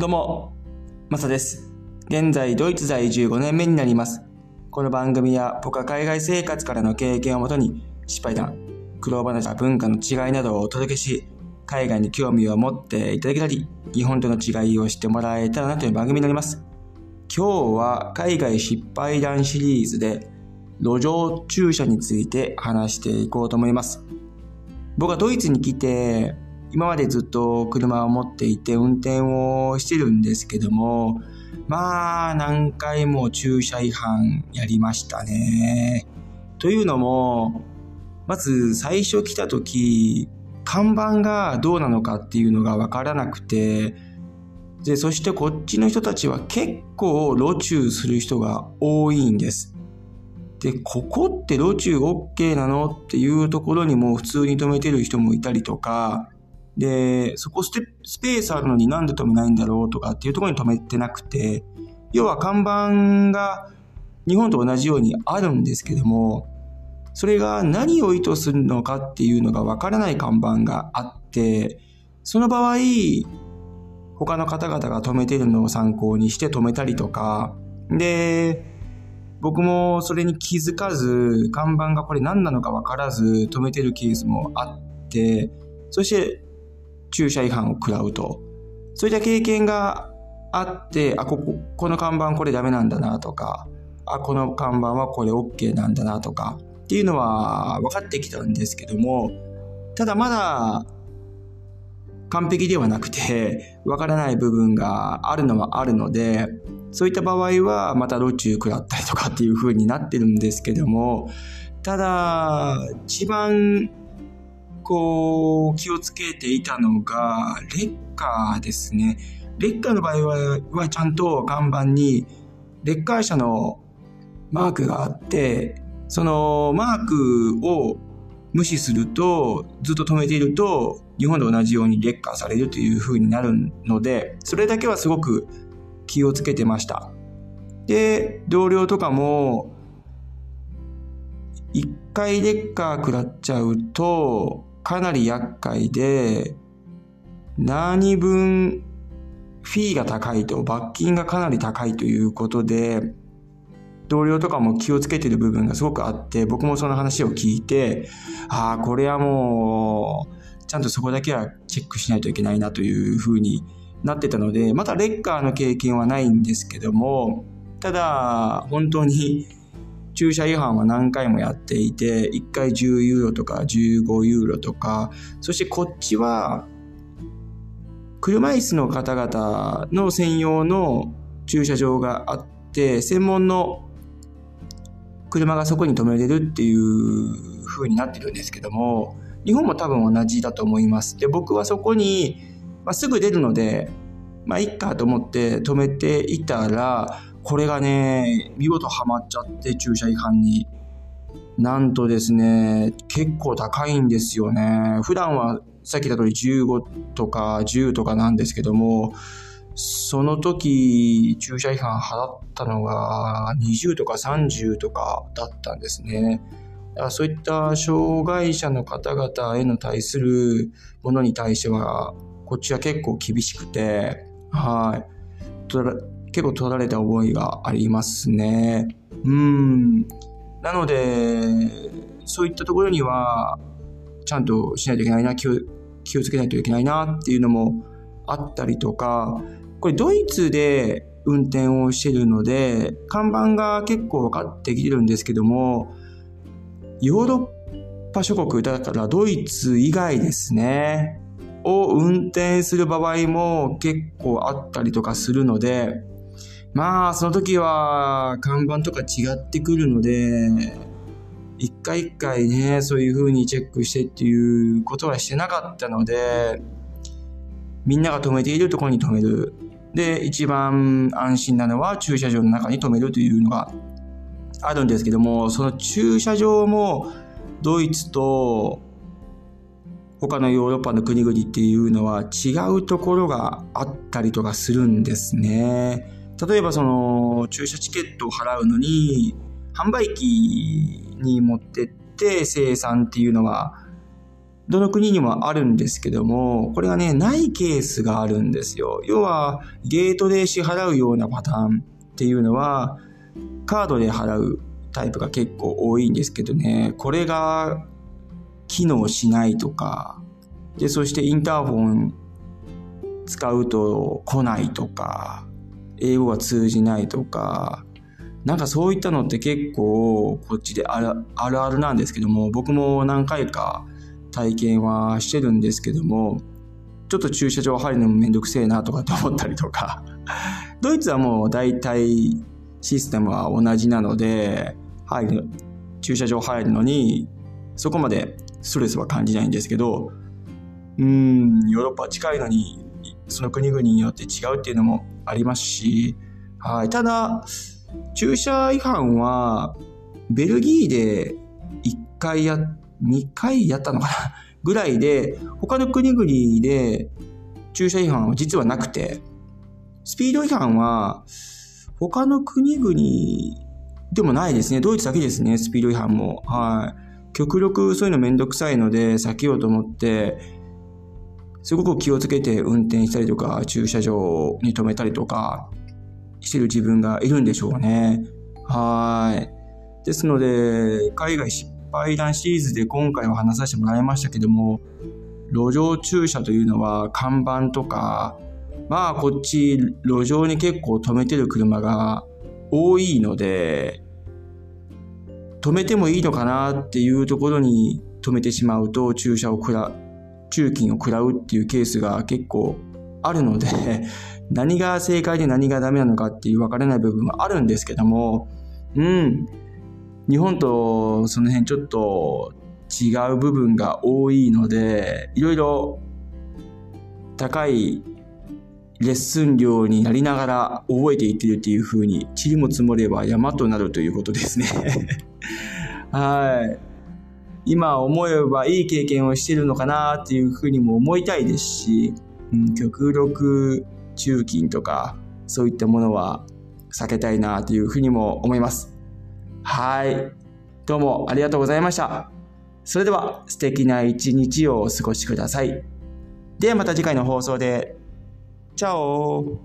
どうも、マサです。現在、ドイツ在住5年目になります。この番組は僕は海外生活からの経験をもとに、失敗談、苦労話や文化の違いなどをお届けし、海外に興味を持っていただけたり、日本との違いを知ってもらえたらなという番組になります。今日は海外失敗談シリーズで、路上駐車について話していこうと思います。僕はドイツに来て、今までずっと車を持っていて運転をしてるんですけども、まあ何回も駐車違反やりましたね。というのも、まず最初来た時、看板がどうなのかっていうのがわからなくて、で、そしてこっちの人たちは結構路駐する人が多いんです。で、ここって路駐 OK なの？っていうところにも普通に止めてる人もいたりとか、で、そこススペースあるのになんで止めないんだろうとかっていうところに止めてなくて、要は看板が日本と同じようにあるんですけども、それが何を意図するのかっていうのがわからない看板があって、その場合、他の方々が止めてるのを参考にして止めたりとか、で、僕もそれに気づかず、看板がこれ何なのか分からず止めてるケースもあって、そして駐車違反を食らうと。そういった経験があって、あ、ここ、この看板これダメなんだなとか、あ、この看板はこれ OK なんだなとか、っていうのは分かってきたんですけども、ただまだ完璧ではなくて、分からない部分があるのはあるので、そういった場合はまた路中食らったりとかっていう風になってるんですけども、ただ、一番こう気をつけていたのがレッカーですね。レッカーの場合ははちゃんと看板にレッカー車のマークがあって、そのマークを無視すると、ずっと止めていると、日本と同じようにレッカーされるという風になるので、それだけはすごく気をつけてました。で、同僚とかも、一回レッカー食らっちゃうと、かなり厄介で、何分フィーが高いと、罰金がかなり高いということで、同僚とかも気をつけてる部分がすごくあって、僕もその話を聞いて、ああ、これはもう、ちゃんとそこだけはチェックしないといけないなというふうになってたので、まだレッカーの経験はないんですけども、ただ、本当に駐車違反は何回もやっていて、1回10ユーロとか15ユーロとか、そしてこっちは、車椅子の方々の専用の駐車場があって、専門の車がそこに止めれるっていう風になってるんですけども、日本も多分同じだと思います。で、僕はそこに、まあ、すぐ出るので、まあ、いっかと思って止めていたら、これがね、見事ハマっちゃって駐車違反に。なんとですね、結構高いんですよね。普段はさっき言った通り15とか10とかなんですけども、その時駐車違反払ったのが20とか30とかだったんですね。だからそういった障害者の方々への対するものに対しては、こっちは結構厳しくて、はい。結構取られた覚えがありますね。うん。なので、そういったところには、ちゃんとしないといけないな、気を気をつけないといけないなっていうのもあったりとか、これドイツで運転をしてるので、看板が結構分かってきてるんですけども、ヨーロッパ諸国、だからドイツ以外ですね、を運転する場合も結構あったりとかするので、まあ、その時は看板とか違ってくるので、一回一回ね、そういう風にチェックしてっていうことはしてなかったので、みんなが止めているところに止める。で、一番安心なのは駐車場の中に止めるというのがあるんですけども、その駐車場もドイツと他のヨーロッパの国々っていうのは違うところがあったりとかするんですね。例えばその駐車チケットを払うのに販売機に持ってって生産っていうのはどの国にもあるんですけども、これがね、ないケースがあるんですよ。要は、ゲートで支払うようなパターンっていうのは、カードで払うタイプが結構多いんですけどね、これが機能しないとか、で、そしてインターホン使うと来ないとか、英語が通じないとか、なんかそういったのって結構こっちであるあるなんですけども、僕も何回か体験はしてるんですけども、ちょっと駐車場入るのもめんどくせえなとかって思ったりとか、ドイツはもう大体システムは同じなので、入る、駐車場入るのに、そこまでストレスは感じないんですけど、うん、ヨーロッパ近いのに、その国々によって違うっていうのもありますし、はい。ただ、駐車違反は、ベルギーで1回や、2回やったのかな？ぐらいで、他の国々で駐車違反は実はなくて、スピード違反は、他の国々でもないですね。ドイツだけですね、スピード違反も。はい。極力そういうのめんどくさいので避けようと思って、すごく気をつけて運転したりとか、駐車場に止めたりとかしてる自分がいるんでしょうね。はい。ですので、海外失敗談シリーズで今回は話させてもらいましたけども、路上駐車というのは看板とか、まあこっち路上に結構止めてる車が多いので、止めてもいいのかなっていうところに止めてしまうと駐車を食ら、駐金を食らうっていうケースが結構あるので 何が正解で何がダメなのかっていう分からない部分はあるんですけども、うん。日本とその辺ちょっと違う部分が多いので、いろいろ高いレッスン料になりながら覚えていってるっていう風に、塵も積もれば山となるということですね はい。今思えばいい経験をしてるのかなっていう風にも思いたいですし、うん、極力中金とか、そういったものは避けたいなというふうにも思います。はい。どうもありがとうございました。それでは素敵な一日をお過ごしください。ではまた次回の放送で。Ciao.